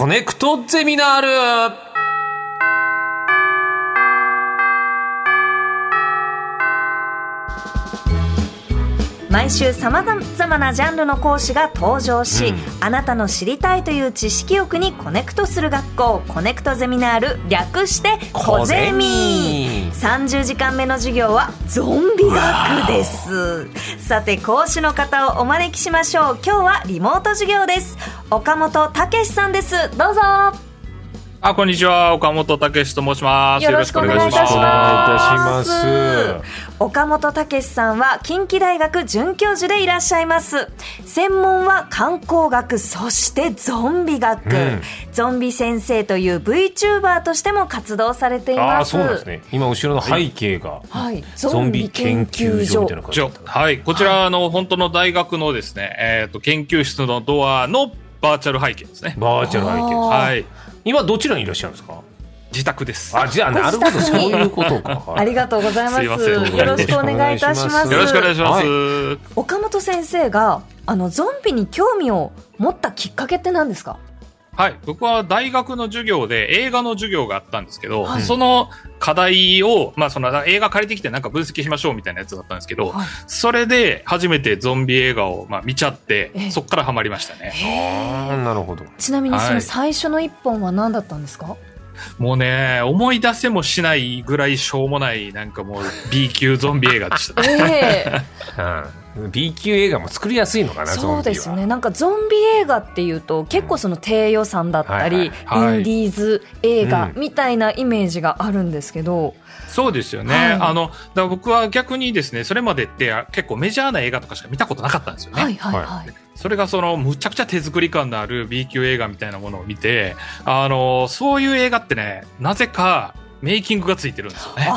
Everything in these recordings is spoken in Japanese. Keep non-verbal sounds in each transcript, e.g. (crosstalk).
コネクトゼミナール。毎週さまざまなジャンルの講師が登場し、うん、あなたの知りたいという知識欲にコネクトする学校コネクトゼミナール略してコゼミ30時間目の授業はゾンビ学です。さて講師の方をお招きしましょう。今日はリモート授業です。岡本武さんです。どうぞ。あ、こんにちは。岡本武と申します。よろしくお願いいたします。岡本武さんは近畿大学准教授でいらっしゃいます。専門は観光学、そしてゾンビ学。うん、ゾンビ先生という VTuber としても活動されています。そうですね。今後ろの背景が、はい、ゾンビ研究所みたいな感じ。はい。こちらの本当の大学のですね、えっ、ー、と研究室のドアのバーチャル背景ですね。バーチャル背景。はい。今どちらにいらっしゃるんですか？自宅です。あ、じゃあ、なるほど、そういうことか。ありがとうございます。よろしくお願いいたします。よろしくお願いします。岡本先生が、あの、ゾンビに興味を持ったきっかけって何ですかはい。僕は大学の授業で映画の授業があったんですけど、はい、その課題を、まあその映画借りてきてなんか分析しましょうみたいなやつだったんですけど、はい、それで初めてゾンビ映画をまあ見ちゃって、そこからハマりましたね。ああ、なるほど。ちなみにその最初の一本は何だったんですか、はいもうね、思い出せもしないぐらいしょうもない、なんかもう B 級ゾンビ映画でしたね。えーうん B 級映画も作りやすいのかなそうですね。なんかゾンビ映画っていうと結構その低予算だったり、うんはい。はい、インディーズ映画みたいなイメージがあるんですけど、うん、そうですよね、はい、あのだ僕は逆にですねそれまでって結構メジャーな映画とかしか見たことなかったんですよね。はいはいはい、それがそのむちゃくちゃ手作り感のある B 級映画みたいなものを見てあのそういう映画ってねなぜかメイキングがついてるんですよね。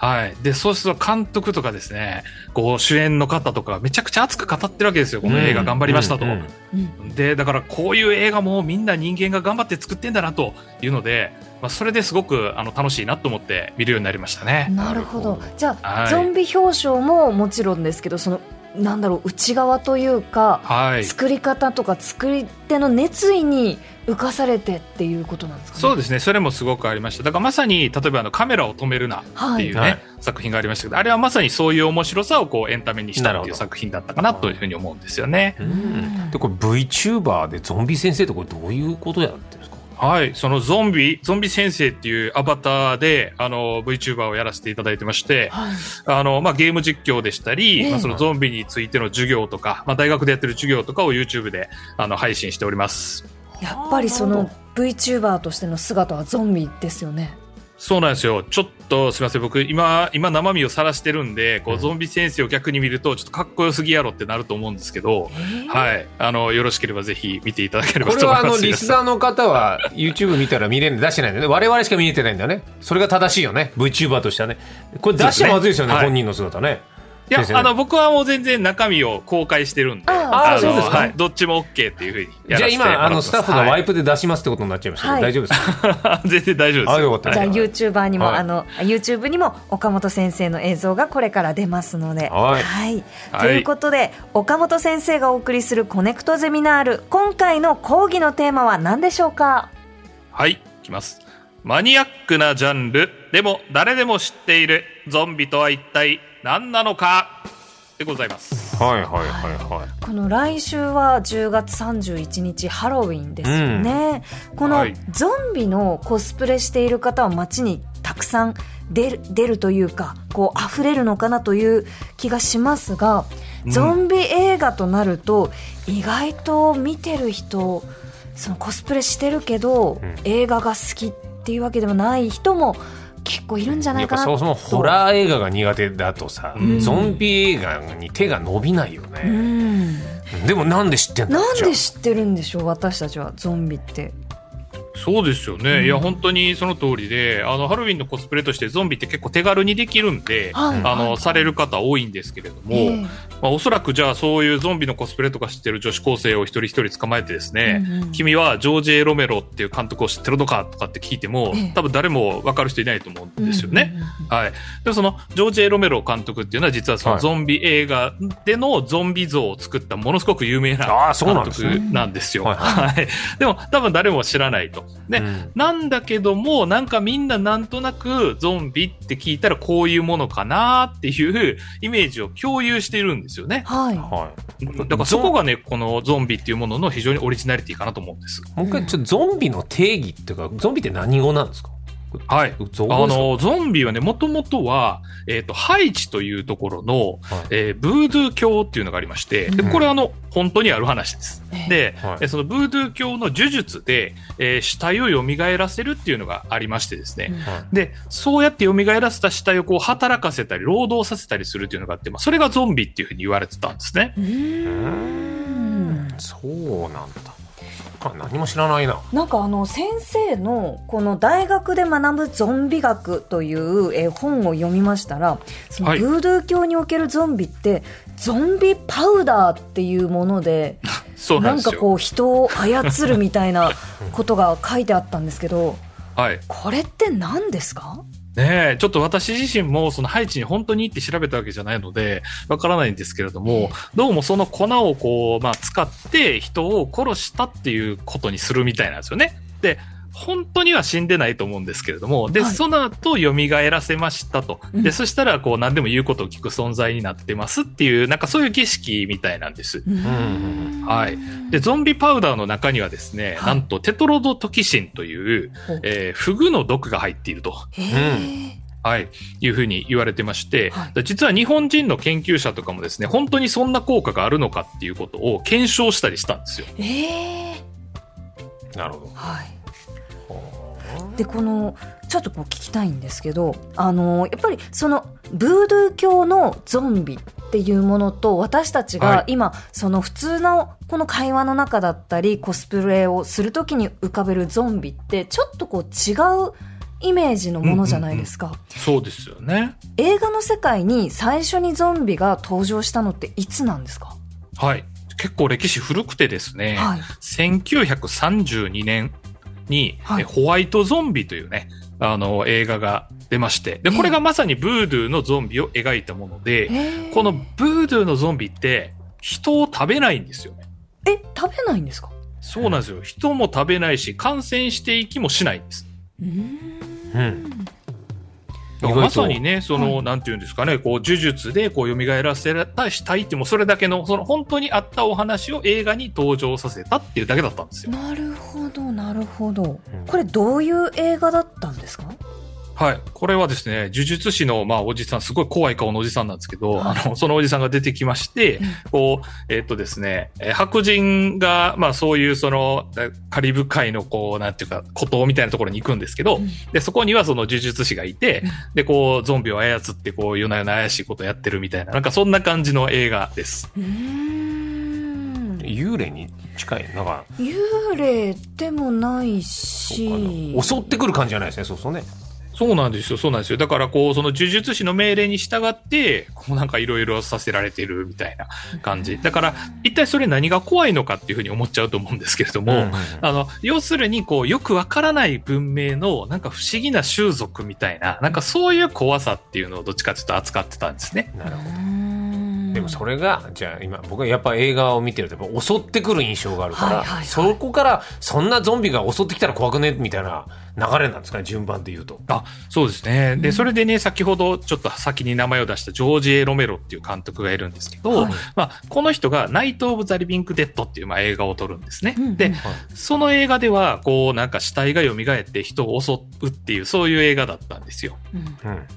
はい。で、そうすると監督とかですね、こう主演の方とかめちゃくちゃ熱く語ってるわけですよ。この映画頑張りましたと。うんうん、で、だからこういう映画もみんな人間が頑張って作ってんだなというので、まあ、それですごくあの楽しいなと思って見るようになりましたね。なるほど。じゃあ、はい、ゾンビ表彰ももちろんですけど、そのなんだろう内側というか、はい、作り方とか作り手の熱意に浮かされてっていうことなんですか、ね、そうですね。それもすごくありました。だからまさに例えばあのカメラを止めるなっていうね、はい、作品がありましたけどあれはまさにそういう面白さをこうエンタメにしたっていう作品だったかなというふうに思うんですよね。でこれ VTuber でゾンビ先生ってこれどういうことやってはい、そのゾンビ、ゾンビ先生っていうアバターで、あの、VTuber をやらせていただいてまして、はい、あの、まあ、ゲーム実況でしたり、まあ、そのゾンビについての授業とか、まあ、大学でやってる授業とかを YouTube で、あの、配信しております。やっぱりその VTuber としての姿はゾンビですよね。そうなんですよ。ちょっとすみません。僕、今、今生身を晒してるんで、こう、ゾンビ先生を逆に見ると、ちょっとかっこよすぎやろってなると思うんですけど、はい。あの、よろしければぜひ見ていただければと思います。これは、あの、(laughs) リスナーの方は、YouTube 見たら見れるんで出してないんだよね。我々しか見えてないんだよね。それが正しいよね。VTuber としてはね。これ出してまずいですよね、ね本人の姿ね。いや、あの、僕はもう全然中身を公開してるんで。ああ、そうですか、はい。どっちも OK っていうふうにやらせてじゃあ今、あの、スタッフがワイプで出しますってことになっちゃいましたけど、はい、大丈夫ですか？全然大丈夫です。あ、よかった。じゃあ YouTuber にも、はい、あの、YouTube にも岡本先生の映像がこれから出ますので。はい。はい。ということで、岡本先生がお送りするコネクトゼミナール、今回の講義のテーマは何でしょうか？はい、いきます。マニアックなジャンル、でも誰でも知っているゾンビとは一体何なのか？でございます。はいはいはいはい。この来週は10月31日ハロウィンですよね。うん、このゾンビのコスプレしている方は街にたくさん出る出るというか、こう溢れるのかなという気がしますが、ゾンビ映画となると意外と見てる人、そのコスプレしてるけど、うん、映画が好きっていうわけでもない人も結構いるんじゃないかなそもそもホラー映画が苦手だとさ、うん、ゾンビ映画に手が伸びないよね、うん、でもなんで知ってんの？なんで知ってるんでしょう私たちはゾンビってそうですよね、うん、いや本当にその通りであのハロウィンのコスプレとしてゾンビって結構手軽にできるんで、はい、あの、はい、される方多いんですけれども、えー、まあ、おそらくじゃあそういうゾンビのコスプレとか知ってる女子高生を一人一人捕まえてですね、うんうん、君はジョージ・エロメロっていう監督を知ってるのかとかって聞いても、えー、多分誰も分かる人いないと思うんですよね。はい、でもそのジョージ・エロメロ監督っていうのは実はそのゾンビ映画でのゾンビ像を作ったものすごく有名な監督なんですよ。はい、でも多分誰も知らないと。で、うん、なんだけども、なんかみんななんとなくゾンビって聞いたらこういうものかなっていう (laughs) イメージを共有しているんですよね。はい。はい。だからそこがね、このゾンビっていうものの非常にオリジナリティかなと思うんです。もう一回、ちょっとゾンビの定義っていうか、ゾンビって何語なんですか？はい。あの、ゾンビはね、もともとは、えっ、ー、と、ハイチというところの、はい、えー、ブードゥー教っていうのがありまして、で、これあの、本当にある話です。で、はい、そのブードゥー教の呪術で、えー、死体を蘇らせるっていうのがありましてですね。はい、で、そうやって蘇らせた死体をこう働かせたり、労働させたりするっていうのがあって、まあ、それがゾンビっていうふうに言われてたんですね。うん。そうなんだ。か何も知らないな。なんかあの先生のこの大学で学ぶゾンビ学という絵本を読みましたらそのブードゥー教におけるゾンビって、はい、ゾンビパウダーっていうもので (laughs) そうなんかこう人を操るみたいなことが書いてあったんですけど、(laughs) はい、これって何ですか？ねえ、ちょっと私自身もそのハイチに本当に行って調べたわけじゃないので、わからないんですけれども、どうもその粉をこう、まあ使って人を殺したっていうことにするみたいなんですよね。で、本当には死んでないと思うんですけれども、で、はい、その後蘇らせましたと。で、うん、そしたらこう何でも言うことを聞く存在になってますっていう、なんかそういう儀式みたいなんです。はい。で、ゾンビパウダーの中にはですね、はい、なんとテトロドトキシンという、えー、フグの毒が入っていると。はい。いうふうに言われてまして、はい、実は日本人の研究者とかもですね、本当にそんな効果があるのかっていうことを検証したりしたんですよ。えー、なるほど。はい。でこのちょっとこう聞きたいんですけどあのやっぱりそのブードゥー教のゾンビっていうものと私たちが今、はい、その普通のこの会話の中だったりコスプレをするときに浮かべるゾンビってちょっとこう違うイメージのものじゃないですか、うんうんうん、そうですよね。映画の世界に最初にゾンビが登場したのっていつなんですか？はい。結構歴史古くてですね、はい、1932年に、はい、ホワイトゾンビというね、あの、映画が出まして、で、これがまさにブードゥーのゾンビを描いたもので、このブードゥーのゾンビって人を食べないんですよね。え、食べないんですか？そうなんですよ。人も食べないし、感染していきもしないんです。うん。まさにね、その、はい、なんていうんですかね、こう、呪術で、こう、蘇らせたしたいっても、それだけの、その、本当にあったお話を映画に登場させたっていうだけだったんですよ。なるほど、なるほど。これ、どういう映画だったんですか？はい。これはですね、呪術師の、まあ、おじさん、すごい怖い顔のおじさんなんですけど、はい、あの、そのおじさんが出てきまして、うん、こう、えー、っとですね、白人が、まあ、そういう、その、カリブ海の、こう、なんていうか、孤島みたいなところに行くんですけど、うん、で、そこにはその呪術師がいて、うん、で、こう、ゾンビを操って、こう、夜な夜な怪しいことやってるみたいな、なんかそんな感じの映画です。幽霊に近い？なんか幽霊でもないし。襲ってくる感じじゃないですねそうそうねそうなんですよ、そうなんですよ。だから、こう、その呪術師の命令に従って、こうなんかいろいろさせられてるみたいな感じ。だから、一体それ何が怖いのかっていうふうに思っちゃうと思うんですけれども、うんうんうん、あの、要するに、こう、よくわからない文明の、なんか不思議な習俗みたいな、なんかそういう怖さっていうのをどっちかというと扱ってたんですね。なるほど。でもそれがじゃあ今僕はやっぱ映画を見てると襲ってくる印象があるから、はいはいはい、そこからそんなゾンビが襲ってきたら怖くねみたいな流れなんですかね順番で言うと。あそうですね。でそれでね先ほどちょっと先に名前を出したジョージ・エロメロっていう監督がいるんですけど、はい、まあ、この人が「ナイト・オブ・ザ・リビング・デッド」っていうまあ映画を撮るんですね、うん、で、はい、その映画ではこうなんか死体が蘇って人を襲うっていうそういう映画だったんですよ、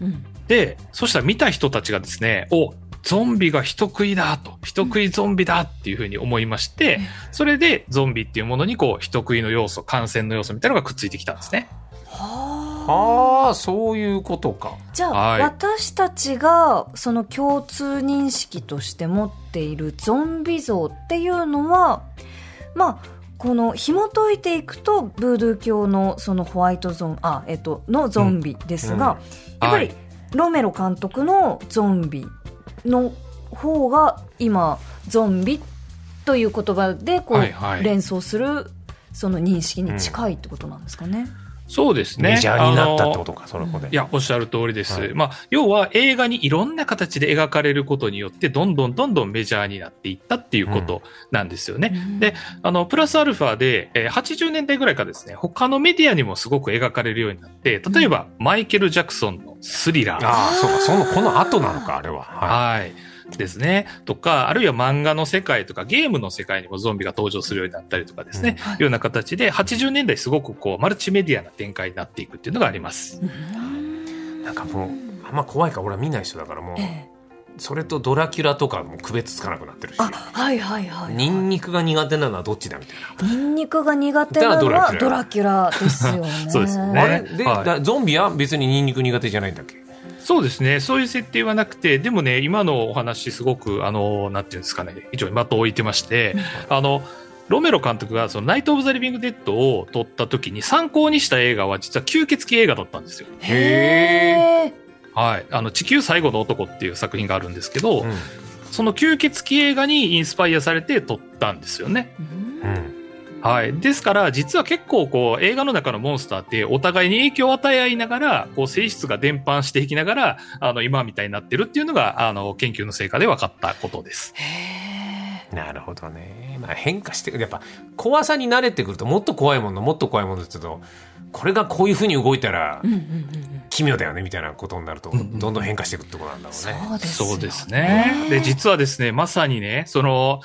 うん、でそしたら見た人たちがですねおゾンビが人食いだと、人食いゾンビだっていうふうに思いまして、それでゾンビっていうものにこう、人食いの要素、感染の要素みたいなのがくっついてきたんですね。はあ、そういうことか。じゃあ、はい、私たちがその共通認識として持っているゾンビ像っていうのは、まあ、この紐解いていくとブードゥー教のそのホワイトゾンあえっとのゾンビですが、やっぱりロメロ監督のゾンビの方が今ゾンビという言葉でこう連想するその認識に近いってことなんですかね。そうですね。メジャーになったってことか、その子で。いや、おっしゃる通りです。はい、まあ、要は映画にいろんな形で描かれることによって、どんどんどんどんメジャーになっていったっていうことなんですよね。うん、で、あの、プラスアルファで、えー、80年代ぐらいからですね、他のメディアにもすごく描かれるようになって、例えば、うん、マイケル・ジャクソンのスリラー。ああ、そうか、その、この後なのか、あれは。はい、はいですね。とか、あるいは漫画の世界とかゲームの世界にもゾンビが登場するようになったりとかですね。うんはい、ような形で、80年代すごくこう、マルチメディアな展開になっていくっていうのがあります。なんかもう、あんま怖いから俺は見ない人だからもう、ええそれとドラキュラとかも区別つかなくなってるし。はいはいはい、はい。ニンニクが苦手なのはどっちだみたいな。ニンニクが苦手なのはドラキュラですよね。(laughs) そうですね。あれ？で、はい、ゾンビは別にニンニク苦手じゃないんだっけ？そうですね。そういう設定はなくて、でもね、今のお話すごく、あの、なんていうんですかね、非常に的を置いてまして、あの、ロメロ監督がそのナイト・オブ・ザ・リビング・デッドを撮った時に参考にした映画は実は吸血鬼映画だったんですよ。へー。はい。あの、地球最後の男っていう作品があるんですけど、うん、その吸血鬼映画にインスパイアされて撮ったんですよね。うんはい。ですから、実は結構こう、映画の中のモンスターってお互いに影響を与え合いながら、こう、性質が伝播していきながら、あの、今みたいになってるっていうのが、あの、研究の成果で分かったことです。なるほどね。まあ、変化してくる。やっぱ、怖さに慣れてくると、もっと怖いもの、もっと怖いものって言うと、これがこういうふうに動いたら、奇妙だよねみたいなことになると、どんどん変化していくってことなんだろうね。そうですね。で、実はですね、まさにね、その、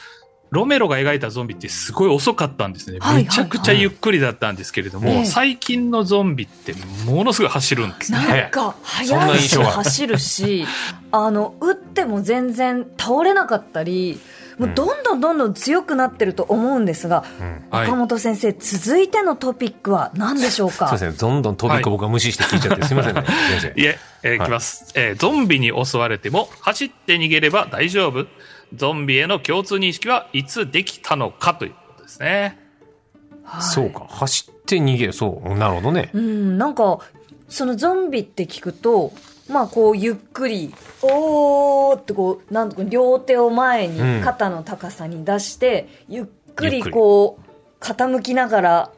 ロメロが描いたゾンビってすごい遅かったんですね。めちゃくちゃゆっくりだったんですけれども、最近のゾンビってものすごい走るんですね。なんか、速いし走るし、(laughs) あの、撃っても全然倒れなかったり、もうどんどんどんどん強くなってると思うんですが、うん、岡本先生、続いてのトピックは何でしょうか？そうですね、どんどんトピック僕は無視して聞いちゃって、すみませんね、先 (laughs) 生。いえ、えー、いきます、えー。ゾンビに襲われても走って逃げれば大丈夫。ゾンビへの共通認識はいつできたのかということですね。はい、そうか。走って逃げる。そう。なるほどね。うん、なんか、そのゾンビって聞くと、まあこうゆっくり、おーってこう、なんとか両手を前に肩の高さに出して、うん、ゆっくりこう、傾きながら、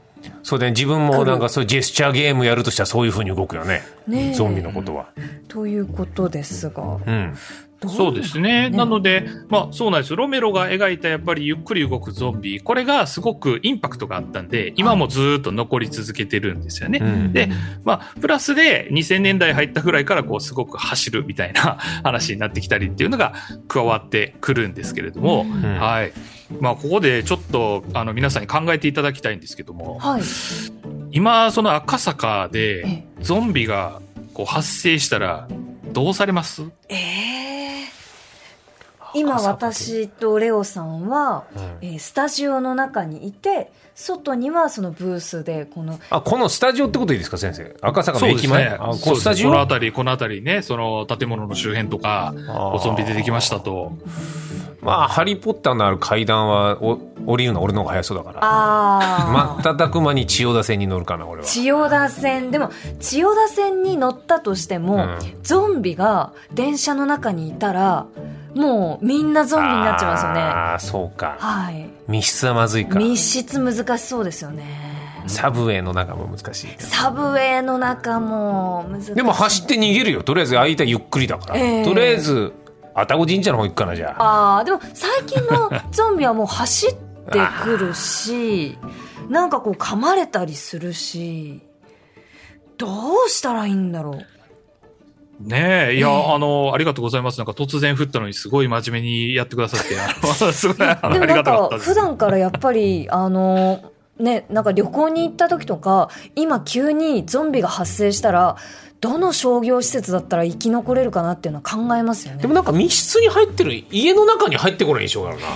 そうで、ね、自分もなんかそういうジェスチャーゲームやるとしたらそういうふうに動くよね。ねゾンビのことは。ということですが。うん。そうですね。ね。なので、まあそうなんです。ロメロが描いたやっぱりゆっくり動くゾンビ、これがすごくインパクトがあったんで、今もずっと残り続けてるんですよね。はい、で、まあプラスで2000年代入ったぐらいからこうすごく走るみたいな (laughs) 話になってきたりっていうのが加わってくるんですけれども、うん、はい。まあここでちょっとあの皆さんに考えていただきたいんですけども、はい、今その赤坂でゾンビがこう発生したらどうされます？ええ。ー今私とレオさんは、うん、えー、スタジオの中にいて外にはそのブースでこのあこのスタジオってことでいいですか先生？赤坂の駅前、ね、あこスタジオ？この辺りこの辺りねその建物の周辺とかおゾンビ出てきましたと。まあ、ハリー・ポッターのある階段はお降りるの俺の方が早そうだから。ああ。瞬く間に千代田線に乗るかな、俺は。千代田線。でも、千代田線に乗ったとしても、うん、ゾンビが電車の中にいたら、もうみんなゾンビになっちゃいますよね。ああ、そうか。はい。密室はまずいか。密室難しそうですよね。サブウェイの中も難しい。サブウェイの中も難しい。でも走って逃げるよ。とりあえず相手ゆっくりだから。えー、とりあえず、愛宕神社の方行くかな、じゃあ。ああ、でも最近のゾンビはもう走ってくるし、なんかこう噛まれたりするし、どうしたらいいんだろう。ねえ、いや、えー、あの、ありがとうございます。なんか突然降ったのにすごい真面目にやってくださって、(laughs) あの、すごい、ありがたかったです。普段からやっぱり、あの、ね、なんか旅行に行った時とか、今急にゾンビが発生したら、どの商業施設だったら生き残れるかなっていうのは考えますよね。でもなんか密室に入ってる、家の中に入ってこない印象があるな。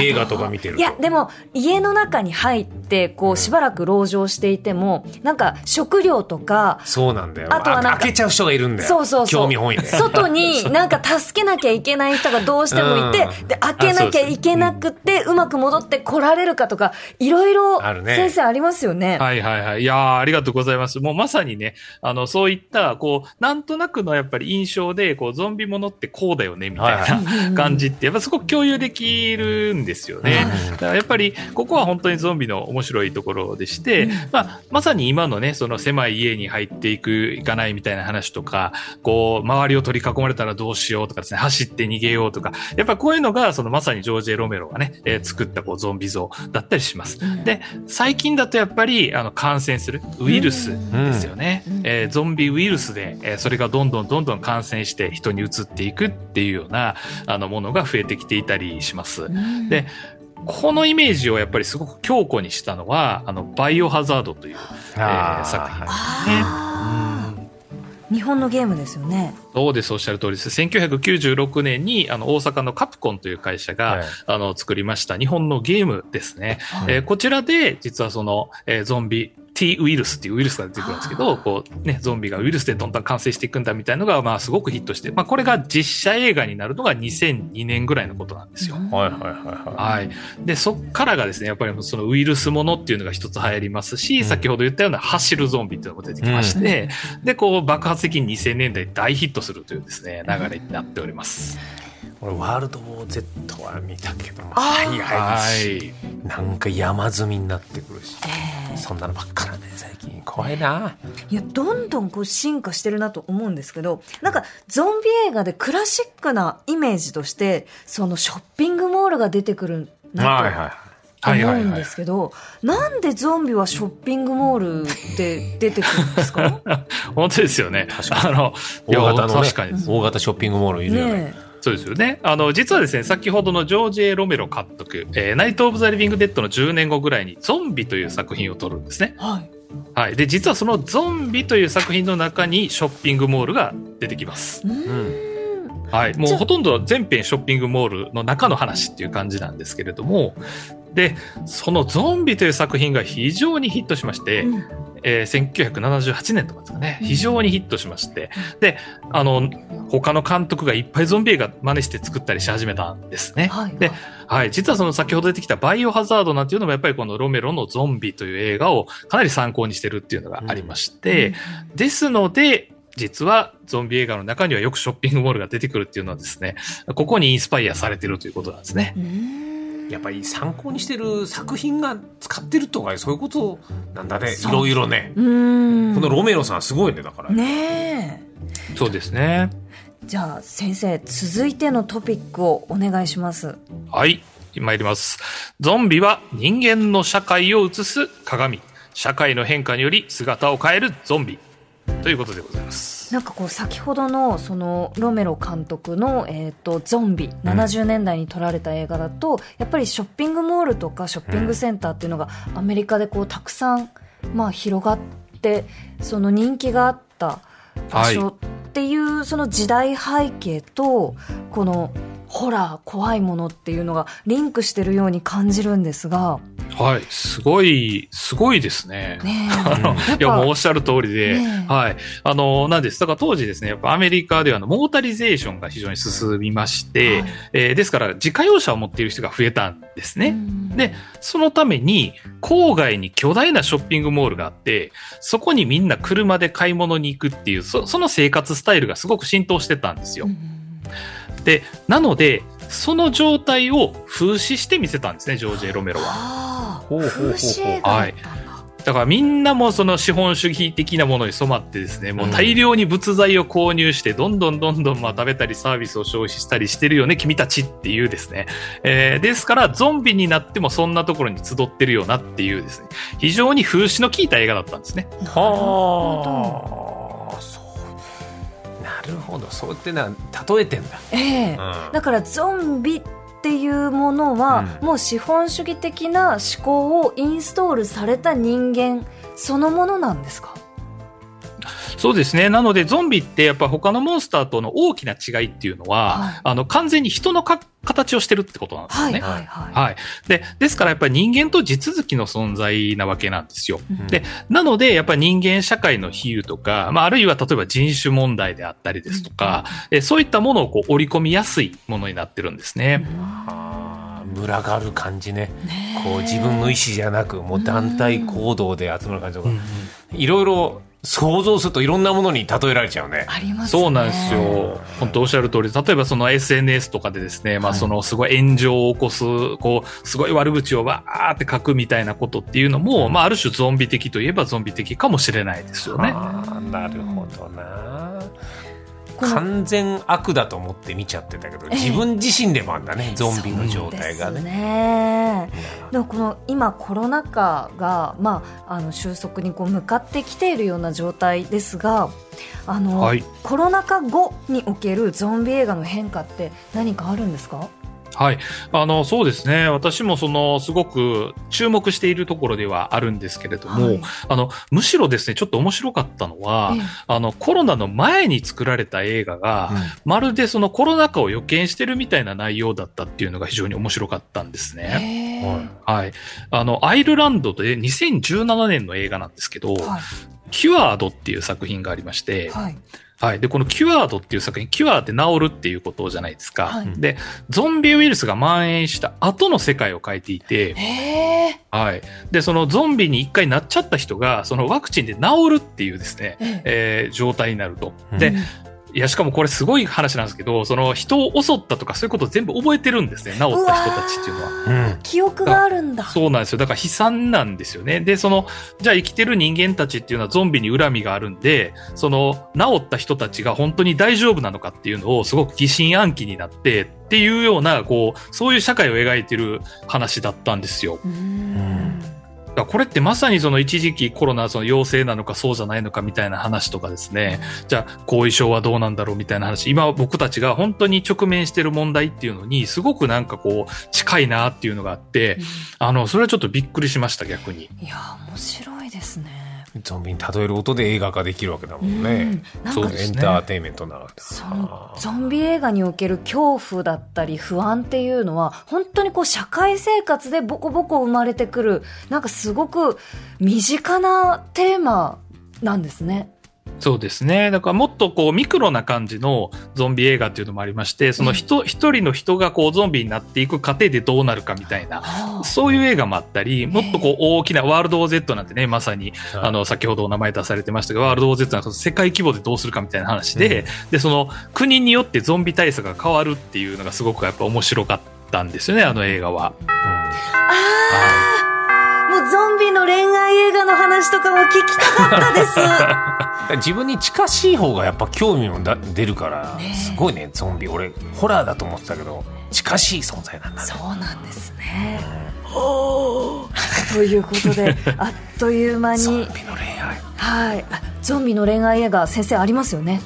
映画とか見てるいや、でも家の中に入っってこうしばらく籠城していてもなんか食料とかそうなんだよ。あとはなんか開けちゃう人がいるんだよ。そうそうそう。興味本位で。外になんか助けなきゃいけない人がどうしてもいて、うん、で開けなきゃいけなくてうまく戻って来られるかとかいろいろ先生ありますよね。はいはいはい。いやありがとうございます。もうまさにねあのそういったこうなんとなくのやっぱり印象でこうゾンビものってこうだよねみたいな感じってやっぱすごく共有できるんですよね。だからやっぱりここは本当にゾンビの面白いところでして、まあ、まさに今のねその狭い家に入っていくいかないみたいな話とかこう周りを取り囲まれたらどうしようとかですね走って逃げようとかやっぱこういうのがそのまさにジョージ・エロメロがね、えー、作ったこうゾンビ像だったりします。で最近だとやっぱりあの感染するウイルスですよね。えー、ゾンビウイルスで、えー、それがどんどんどんどん感染して人に移っていくっていうようなあのものが増えてきていたりします。でこのイメージをやっぱりすごく強固にしたのはあのバイオハザードという、えー、作品ですね。日本のゲームですよね。そうです、おっしゃる通りです。1996年に、あの、大阪のカプコンという会社が、はい、あの、作りました日本のゲームですね。はい、えー、こちらで、実はその、えー、ゾンビ T ウイルスっていうウイルスが出てくるんですけど、こうね、ゾンビがウイルスでどんどん感染していくんだみたいなのが、まあすごくヒットして、まあこれが実写映画になるのが2002年ぐらいのことなんですよ。はいはいはいはい。はい。で、そっからがですね、やっぱりそのウイルスものっていうのが一つ流行りますし、うん、先ほど言ったような走るゾンビっていうのも出てきまして、うん、で、こう爆発的に2000年代大ヒットするというですね、流れになっております。俺ワールド・ウォー・ Z は見たけどはいはい。なんか山積みになってくるし、えー、そんなのばっかなんだよ最近。怖いな。いやどんどんこう進化してるなと思うんですけどなんかゾンビ映画でクラシックなイメージとしてそのショッピングモールが出てくるなと、はいはい思うんですけど、なんでゾンビはショッピングモールで出てくるんですか？(laughs) 本当ですよね。あの、大型の、ね、大型ショッピングモールいるよね。ねそうですよね。あの、実はですね、先ほどのジョージ・エロメロ監督、えー、ナイト・オブ・ザ・リビング・デッドの10年後ぐらいにゾンビという作品を撮るんですね。はい。はい。で、実はそのゾンビという作品の中にショッピングモールが出てきます。うん。はい。もうほとんど全編ショッピングモールの中の話っていう感じなんですけれども、で、そのゾンビという作品が非常にヒットしまして、うん、えー、1978年とかですかね、非常にヒットしまして、で、あの、他の監督がいっぱいゾンビ映画真似して作ったりし始めたんですね。はい、で、はい、実はその先ほど出てきたバイオハザードなんていうのもやっぱりこのロメロのゾンビという映画をかなり参考にしてるっていうのがありまして、うん、ですので、実はゾンビ映画の中にはよくショッピングモールが出てくるっていうのはですね、ここにインスパイアされてるということなんですね。やっぱり参考にしてる作品が使ってるとかそういうことなんだね。いろいろね。このロメロさんすごいねだから。ねそうですね。じゃあ先生続いてのトピックをお願いします。はい参ります。ゾンビは人間の社会を映す鏡。社会の変化により姿を変えるゾンビ。ということでございますなんかこう先ほどのそのロメロ監督の、えーと、ゾンビ70年代に撮られた映画だと、うん、やっぱりショッピングモールとかショッピングセンターっていうのがアメリカでこうたくさん、まあ、広がってその人気があった場所っていう、その時代背景とこのホラー怖いものっていうのがリンクしてるように感じるんですが。はい、すごい、すごいですね。ね (laughs) いや、もうおっしゃる通りで、ね、はい。あの、なんです。だから当時ですね、やっぱアメリカではあの、モータリゼーションが非常に進みまして、はい、えー、ですから、自家用車を持っている人が増えたんですね。で、そのために、郊外に巨大なショッピングモールがあって、そこにみんな車で買い物に行くっていう、そその生活スタイルがすごく浸透してたんですよ。で、なので、その状態を風刺して見せたんですね、ジョージ・エロメロは。ほうほうほうほう。はい。だからみんなもその資本主義的なものに染まってですね、もう大量に物材を購入して、どんどんどんどんまあ食べたりサービスを消費したりしてるよね、君たちっていうですね。えー、ですから、ゾンビになってもそんなところに集ってるよなっていうですね、非常に風刺の効いた映画だったんですね。はあ。るほど。そうってな例えてんだ、ええ。ーうん、だからゾンビっていうものは、うん、もう資本主義的な思考をインストールされた人間そのものなんですか？そうですね。なので、ゾンビってやっぱ他のモンスターとの大きな違いっていうのは、はい、あの、完全に人のか形をしてるってことなんですよね。はい、はい、はい。で、ですからやっぱり人間と地続きの存在なわけなんですよ。うん、で、なので、やっぱり人間社会の比喩とか、まあ、あるいは例えば人種問題であったりですとか、うん、えそういったものをこう織り込みやすいものになってるんですね。群がる感じねこう自分の意思じゃなくもう団体行動で集まる感じとか、いろいろ想像するといろんなものに例えられちゃうね。あります、ね、そうなんですよ。本当おっしゃる通り、例えばその SNS とかでですね、まあそのすごい炎上を起こす、こう、すごい悪口をわーって書くみたいなことっていうのも、まあある種ゾンビ的といえばゾンビ的かもしれないですよね。なるほどな。完全悪だと思って見ちゃってたけど、自分自身でもあんだね、(laughs) ゾンビの状態がね。ね。でもこの今コロナ禍が、まあ、あの収束にこう向かってきているような状態ですがあの、はい、コロナ禍後におけるゾンビ映画の変化って何かあるんですか？はい。あの、そうですね。私もその、すごく注目しているところではあるんですけれども、はい、あの、むしろですね、ちょっと面白かったのは、あの、コロナの前に作られた映画が、うん、まるでそのコロナ禍を予見してるみたいな内容だったっていうのが非常に面白かったんですね。はい。あの、アイルランドで2017年の映画なんですけど、はい、キュアードっていう作品がありまして、はいはい。で、このキュアードっていう作品、キュアーって治るっていうことじゃないですか。はい、で、ゾンビウイルスが蔓延した後の世界を変えていて、はい。で、そのゾンビに一回なっちゃった人が、そのワクチンで治るっていうですね、えー、状態になると。で、いや、しかもこれすごい話なんですけど、その人を襲ったとかそういうこと全部覚えてるんですね。治った人たちっていうのは。うん、記憶があるんだ。そうなんですよ。だから悲惨なんですよね。で、その、じゃあ生きてる人間たちっていうのはゾンビに恨みがあるんで、その、治った人たちが本当に大丈夫なのかっていうのをすごく疑心暗鬼になって、っていうような、こう、そういう社会を描いてる話だったんですよ。うんこれってまさにその一時期コロナその陽性なのかそうじゃないのかみたいな話とかですね、じゃあ後遺症はどうなんだろうみたいな話、今僕たちが本当に直面してる問題っていうのにすごくなんかこう近いなっていうのがあって、あの、それはちょっとびっくりしました逆に。いや、面白いですね。ゾンビに例える音で映画化できるわけだもんね。うん、そう、エンターテインメントなわけそのゾンビ映画における恐怖だったり不安っていうのは本当にこう社会生活でボコボコ生まれてくるなんかすごく身近なテーマなんですね。そうですね。だからもっとこうミクロな感じのゾンビ映画っていうのもありまして、その人、一人の人がこうゾンビになっていく過程でどうなるかみたいな、そういう映画もあったり、もっとこう大きなワールド Z なんてね、まさに、あの、先ほどお名前出されてましたが、ワールド Z なんか世界規模でどうするかみたいな話で、で、その国によってゾンビ対策が変わるっていうのがすごくやっぱ面白かったんですよね、あの映画は。うん、ああゾンビの恋愛映画の話とかも聞きたかったです。(laughs) 自分に近しい方がやっぱ興味も出るから、すごいねゾンビ。俺ホラーだと思ってたけど近しい存在なんだ。ねそうなんですね、うん、ということで (laughs) あっという間にゾンビの恋愛。はい。ゾンビの恋愛映画先生ありますよね？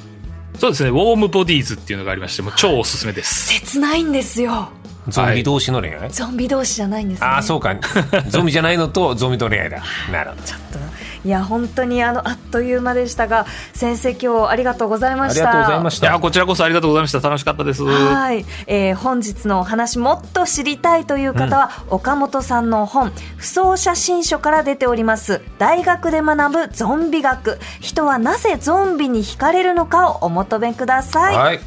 そうですね。ウォームボディーズっていうのがありましてもう超おすすめです。切ないんですよゾンビ同士の恋愛、ゾンビ同士じゃないんですね。ああそうか。(laughs) ゾンビじゃないのとゾンビと恋愛だなるほど。ちょっといや本当にあのあっという間でしたが先生今日ありがとうございました。ありがとうございました。いやこちらこそありがとうございました。楽しかったです。はい、えー、本日のお話もっと知りたいという方は、うん、岡本さんの本不走写真書から出ております。大学で学ぶゾンビ学。人はなぜゾンビに惹かれるのかをお求めください、はい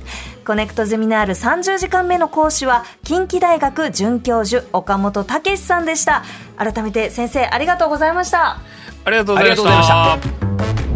コネクトゼミナール30時間目の講師は近畿大学准教授岡本武さんでした。改めて先生ありがとうございました。ありがとうございました